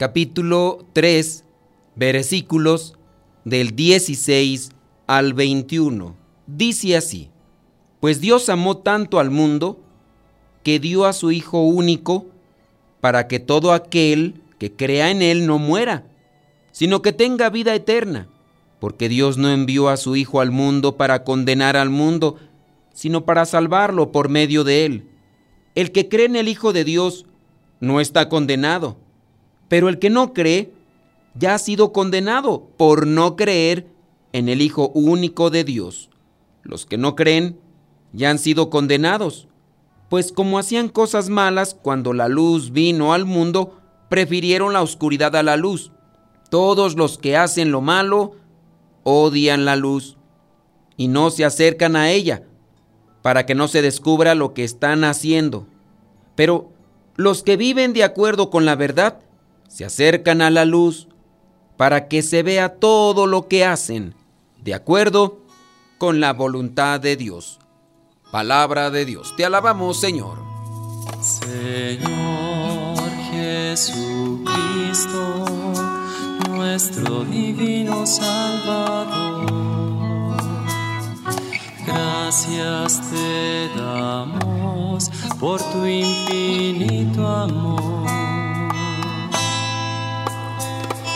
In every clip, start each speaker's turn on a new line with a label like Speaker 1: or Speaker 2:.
Speaker 1: capítulo 3, versículos del 16 al 21. Dice así, pues Dios amó tanto al mundo que dio a su Hijo único para que todo aquel que crea en Él no muera, sino que tenga vida eterna, porque Dios no envió a su Hijo al mundo para condenar al mundo, sino para salvarlo por medio de Él. El que cree en el Hijo de Dios no está condenado, pero el que no cree ya ha sido condenado por no creer en el Hijo único de Dios. Los que no creen ya han sido condenados, pues como hacían cosas malas cuando la luz vino al mundo, prefirieron la oscuridad a la luz. Todos los que hacen lo malo odian la luz y no se acercan a ella para que no se descubra lo que están haciendo. Pero los que viven de acuerdo con la verdad se acercan a la luz para que se vea todo lo que hacen de acuerdo con la voluntad de Dios. Palabra de Dios. Te alabamos, Señor.
Speaker 2: Señor Jesucristo, nuestro divino Salvador. Gracias te damos por tu infinito amor.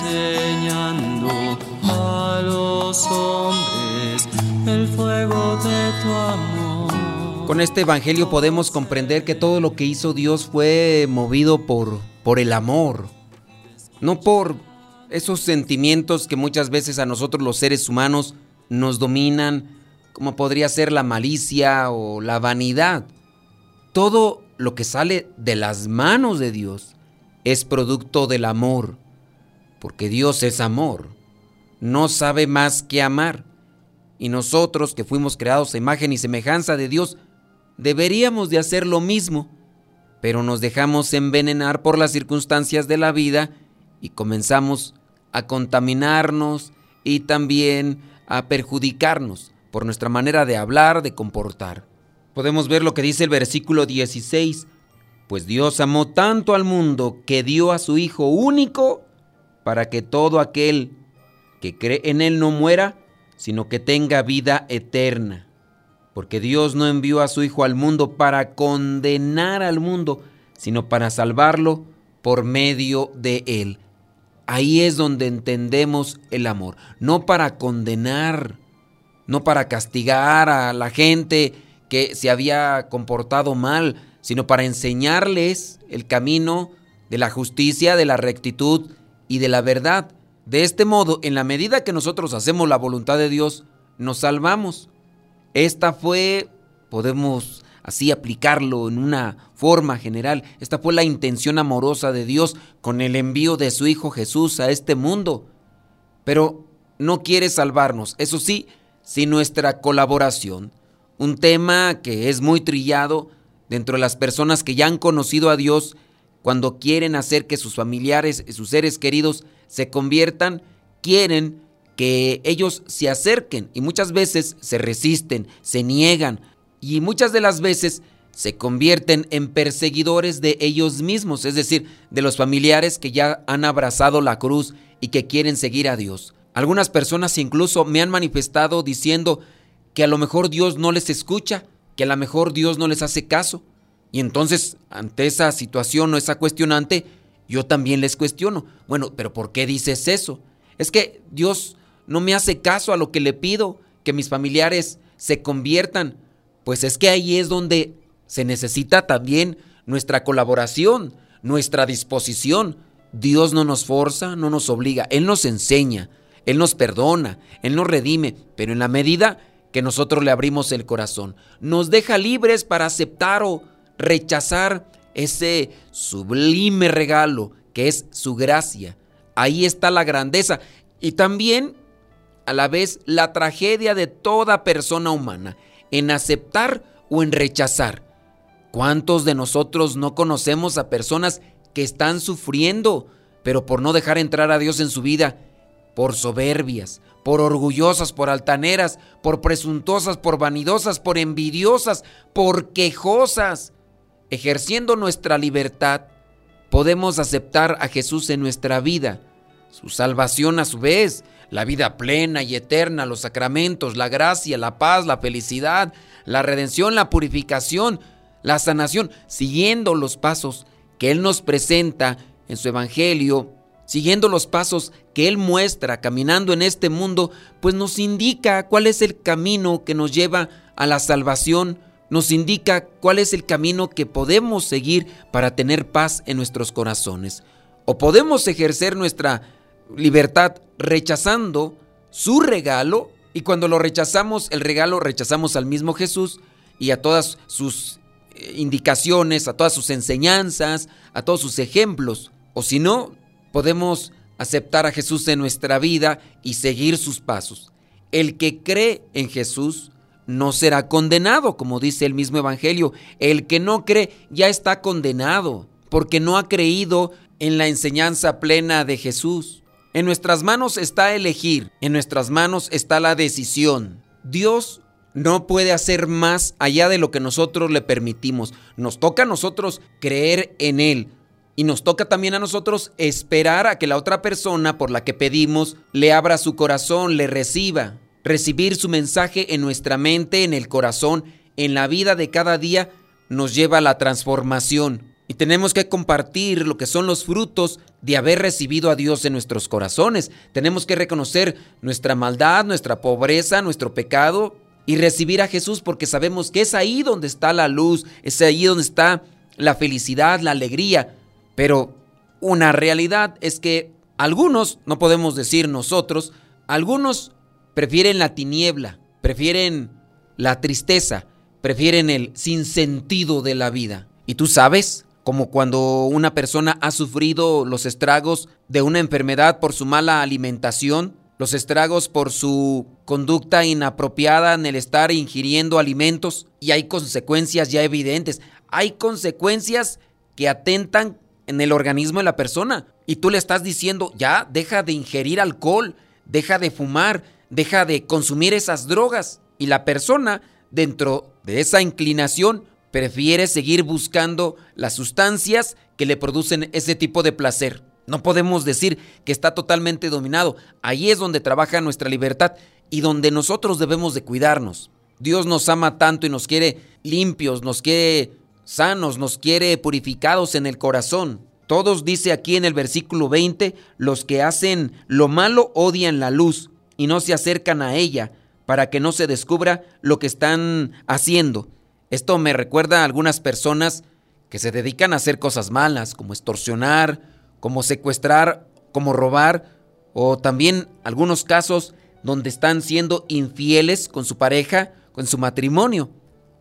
Speaker 2: enseñando a los hombres el fuego de tu amor.
Speaker 1: Con este evangelio podemos comprender que todo lo que hizo Dios fue movido por, por el amor, no por esos sentimientos que muchas veces a nosotros los seres humanos nos dominan, como podría ser la malicia o la vanidad. Todo lo que sale de las manos de Dios es producto del amor porque Dios es amor, no sabe más que amar. Y nosotros que fuimos creados a imagen y semejanza de Dios, deberíamos de hacer lo mismo, pero nos dejamos envenenar por las circunstancias de la vida y comenzamos a contaminarnos y también a perjudicarnos por nuestra manera de hablar, de comportar. Podemos ver lo que dice el versículo 16, pues Dios amó tanto al mundo que dio a su Hijo único para que todo aquel que cree en Él no muera, sino que tenga vida eterna. Porque Dios no envió a su Hijo al mundo para condenar al mundo, sino para salvarlo por medio de Él. Ahí es donde entendemos el amor, no para condenar, no para castigar a la gente que se había comportado mal, sino para enseñarles el camino de la justicia, de la rectitud, y de la verdad. De este modo, en la medida que nosotros hacemos la voluntad de Dios, nos salvamos. Esta fue, podemos así aplicarlo en una forma general, esta fue la intención amorosa de Dios con el envío de su Hijo Jesús a este mundo. Pero no quiere salvarnos, eso sí, sin nuestra colaboración. Un tema que es muy trillado dentro de las personas que ya han conocido a Dios cuando quieren hacer que sus familiares sus seres queridos se conviertan, quieren que ellos se acerquen y muchas veces se resisten, se niegan y muchas de las veces se convierten en perseguidores de ellos mismos, es decir, de los familiares que ya han abrazado la cruz y que quieren seguir a Dios. Algunas personas incluso me han manifestado diciendo que a lo mejor Dios no les escucha, que a lo mejor Dios no les hace caso. Y entonces, ante esa situación o esa cuestionante, yo también les cuestiono. Bueno, pero ¿por qué dices eso? Es que Dios no me hace caso a lo que le pido, que mis familiares se conviertan. Pues es que ahí es donde se necesita también nuestra colaboración, nuestra disposición. Dios no nos forza, no nos obliga, Él nos enseña, Él nos perdona, Él nos redime, pero en la medida que nosotros le abrimos el corazón, nos deja libres para aceptar o rechazar ese sublime regalo que es su gracia. Ahí está la grandeza y también a la vez la tragedia de toda persona humana, en aceptar o en rechazar. ¿Cuántos de nosotros no conocemos a personas que están sufriendo, pero por no dejar entrar a Dios en su vida, por soberbias, por orgullosas, por altaneras, por presuntuosas, por vanidosas, por envidiosas, por quejosas? Ejerciendo nuestra libertad, podemos aceptar a Jesús en nuestra vida, su salvación a su vez, la vida plena y eterna, los sacramentos, la gracia, la paz, la felicidad, la redención, la purificación, la sanación, siguiendo los pasos que Él nos presenta en su Evangelio, siguiendo los pasos que Él muestra caminando en este mundo, pues nos indica cuál es el camino que nos lleva a la salvación, nos indica cuál es el camino que podemos seguir para tener paz en nuestros corazones. O podemos ejercer nuestra libertad rechazando su regalo y cuando lo rechazamos, el regalo rechazamos al mismo Jesús y a todas sus eh, indicaciones, a todas sus enseñanzas, a todos sus ejemplos. O si no, podemos aceptar a Jesús en nuestra vida y seguir sus pasos. El que cree en Jesús no será condenado, como dice el mismo Evangelio. El que no cree ya está condenado, porque no ha creído en la enseñanza plena de Jesús. En nuestras manos está elegir, en nuestras manos está la decisión. Dios no puede hacer más allá de lo que nosotros le permitimos. Nos toca a nosotros creer en Él. Y nos toca también a nosotros esperar a que la otra persona por la que pedimos le abra su corazón, le reciba. Recibir su mensaje en nuestra mente, en el corazón, en la vida de cada día, nos lleva a la transformación. Y tenemos que compartir lo que son los frutos de haber recibido a Dios en nuestros corazones. Tenemos que reconocer nuestra maldad, nuestra pobreza, nuestro pecado y recibir a Jesús porque sabemos que es ahí donde está la luz, es ahí donde está la felicidad, la alegría. Pero una realidad es que algunos, no podemos decir nosotros, algunos prefieren la tiniebla, prefieren la tristeza, prefieren el sinsentido de la vida. ¿Y tú sabes? como cuando una persona ha sufrido los estragos de una enfermedad por su mala alimentación, los estragos por su conducta inapropiada en el estar ingiriendo alimentos y hay consecuencias ya evidentes. Hay consecuencias que atentan en el organismo de la persona y tú le estás diciendo, ya, deja de ingerir alcohol, deja de fumar, deja de consumir esas drogas. Y la persona, dentro de esa inclinación, prefiere seguir buscando las sustancias que le producen ese tipo de placer. No podemos decir que está totalmente dominado. Ahí es donde trabaja nuestra libertad y donde nosotros debemos de cuidarnos. Dios nos ama tanto y nos quiere limpios, nos quiere sanos, nos quiere purificados en el corazón. Todos dice aquí en el versículo 20, los que hacen lo malo odian la luz y no se acercan a ella para que no se descubra lo que están haciendo. Esto me recuerda a algunas personas que se dedican a hacer cosas malas, como extorsionar, como secuestrar, como robar, o también algunos casos donde están siendo infieles con su pareja, con su matrimonio,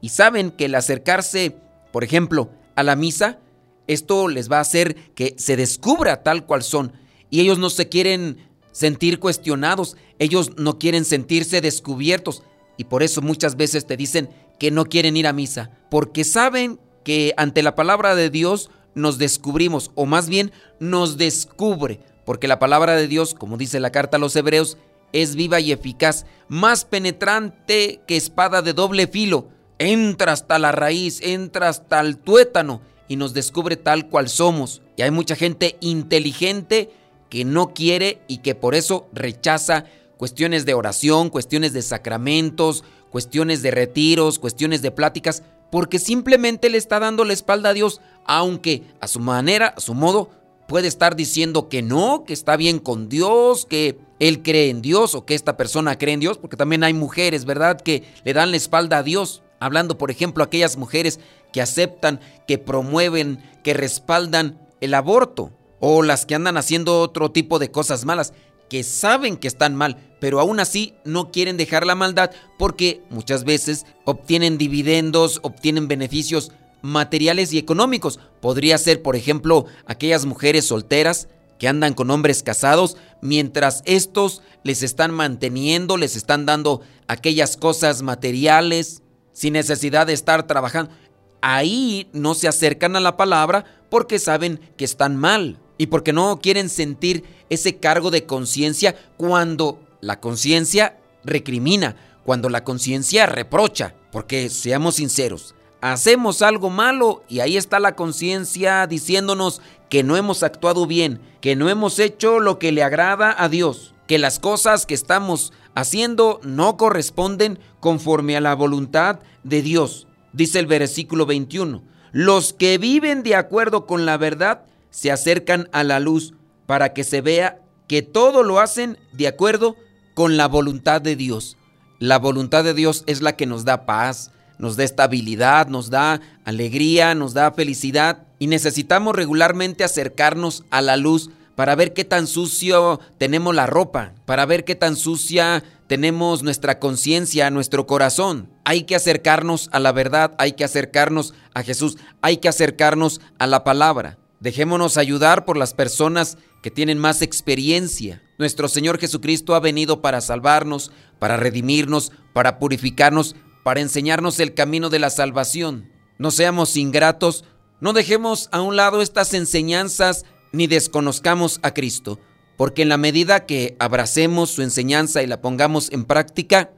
Speaker 1: y saben que el acercarse, por ejemplo, a la misa, esto les va a hacer que se descubra tal cual son, y ellos no se quieren sentir cuestionados, ellos no quieren sentirse descubiertos, y por eso muchas veces te dicen que no quieren ir a misa, porque saben que ante la palabra de Dios nos descubrimos, o más bien nos descubre, porque la palabra de Dios, como dice la carta a los hebreos, es viva y eficaz, más penetrante que espada de doble filo, entra hasta la raíz, entra hasta el tuétano y nos descubre tal cual somos. Y hay mucha gente inteligente que no quiere y que por eso rechaza cuestiones de oración, cuestiones de sacramentos, cuestiones de retiros, cuestiones de pláticas, porque simplemente le está dando la espalda a Dios, aunque a su manera, a su modo, puede estar diciendo que no, que está bien con Dios, que él cree en Dios o que esta persona cree en Dios, porque también hay mujeres, ¿verdad?, que le dan la espalda a Dios. Hablando, por ejemplo, aquellas mujeres que aceptan, que promueven, que respaldan el aborto, o las que andan haciendo otro tipo de cosas malas, que saben que están mal, pero aún así no quieren dejar la maldad porque muchas veces obtienen dividendos, obtienen beneficios materiales y económicos. Podría ser, por ejemplo, aquellas mujeres solteras que andan con hombres casados mientras estos les están manteniendo, les están dando aquellas cosas materiales sin necesidad de estar trabajando. Ahí no se acercan a la palabra porque saben que están mal y porque no quieren sentir ese cargo de conciencia cuando la conciencia recrimina, cuando la conciencia reprocha, porque seamos sinceros, hacemos algo malo y ahí está la conciencia diciéndonos que no hemos actuado bien, que no hemos hecho lo que le agrada a Dios, que las cosas que estamos haciendo no corresponden conforme a la voluntad de Dios. Dice el versículo 21, los que viven de acuerdo con la verdad se acercan a la luz para que se vea que todo lo hacen de acuerdo con la voluntad de Dios. La voluntad de Dios es la que nos da paz, nos da estabilidad, nos da alegría, nos da felicidad y necesitamos regularmente acercarnos a la luz para ver qué tan sucio tenemos la ropa, para ver qué tan sucia tenemos nuestra conciencia, nuestro corazón. Hay que acercarnos a la verdad, hay que acercarnos a Jesús, hay que acercarnos a la palabra. Dejémonos ayudar por las personas que tienen más experiencia. Nuestro Señor Jesucristo ha venido para salvarnos, para redimirnos, para purificarnos, para enseñarnos el camino de la salvación. No seamos ingratos, no dejemos a un lado estas enseñanzas ni desconozcamos a Cristo, porque en la medida que abracemos su enseñanza y la pongamos en práctica,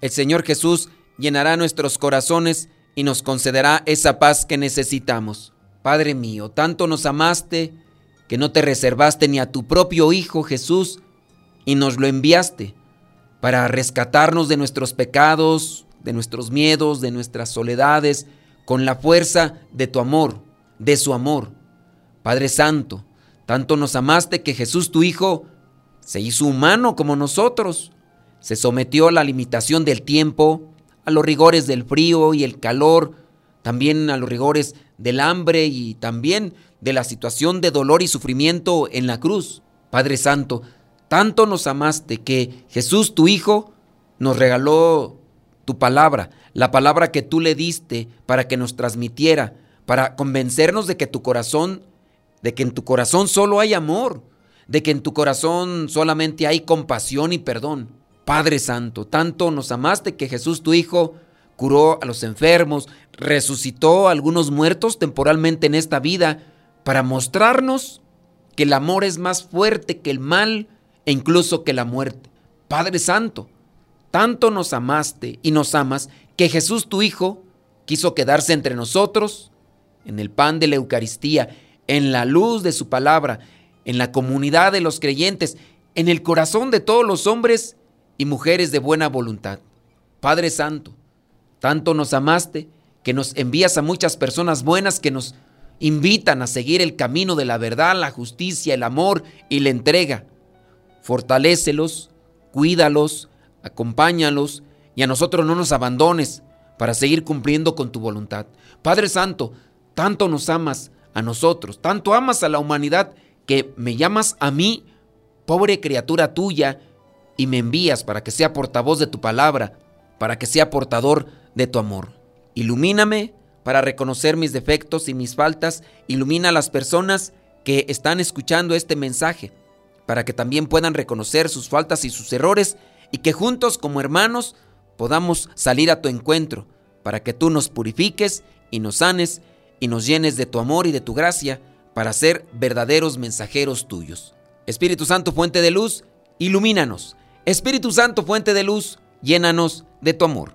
Speaker 1: el Señor Jesús llenará nuestros corazones y nos concederá esa paz que necesitamos. Padre mío, tanto nos amaste que no te reservaste ni a tu propio Hijo Jesús y nos lo enviaste para rescatarnos de nuestros pecados, de nuestros miedos, de nuestras soledades, con la fuerza de tu amor, de su amor. Padre Santo, tanto nos amaste que Jesús tu Hijo se hizo humano como nosotros, se sometió a la limitación del tiempo, a los rigores del frío y el calor, también a los rigores del hambre y también de la situación de dolor y sufrimiento en la cruz. Padre Santo, tanto nos amaste que Jesús tu Hijo nos regaló tu palabra, la palabra que tú le diste para que nos transmitiera, para convencernos de que tu corazón, de que en tu corazón solo hay amor, de que en tu corazón solamente hay compasión y perdón. Padre Santo, tanto nos amaste que Jesús tu Hijo curó a los enfermos, resucitó a algunos muertos temporalmente en esta vida para mostrarnos que el amor es más fuerte que el mal e incluso que la muerte. Padre Santo, tanto nos amaste y nos amas que Jesús tu Hijo quiso quedarse entre nosotros en el pan de la Eucaristía, en la luz de su palabra, en la comunidad de los creyentes, en el corazón de todos los hombres y mujeres de buena voluntad. Padre Santo, tanto nos amaste que nos envías a muchas personas buenas que nos invitan a seguir el camino de la verdad, la justicia, el amor y la entrega. Fortalécelos, cuídalos, acompáñalos y a nosotros no nos abandones para seguir cumpliendo con tu voluntad. Padre Santo, tanto nos amas a nosotros, tanto amas a la humanidad que me llamas a mí, pobre criatura tuya, y me envías para que sea portavoz de tu palabra, para que sea portador de tu amor. Ilumíname para reconocer mis defectos y mis faltas. Ilumina a las personas que están escuchando este mensaje, para que también puedan reconocer sus faltas y sus errores y que juntos como hermanos podamos salir a tu encuentro, para que tú nos purifiques y nos sanes y nos llenes de tu amor y de tu gracia para ser verdaderos mensajeros tuyos. Espíritu Santo, fuente de luz, ilumínanos. Espíritu Santo, fuente de luz, llénanos de tu amor.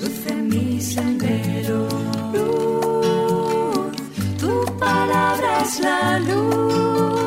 Speaker 3: luce mi sendero. Luz, tu palabra es la luz.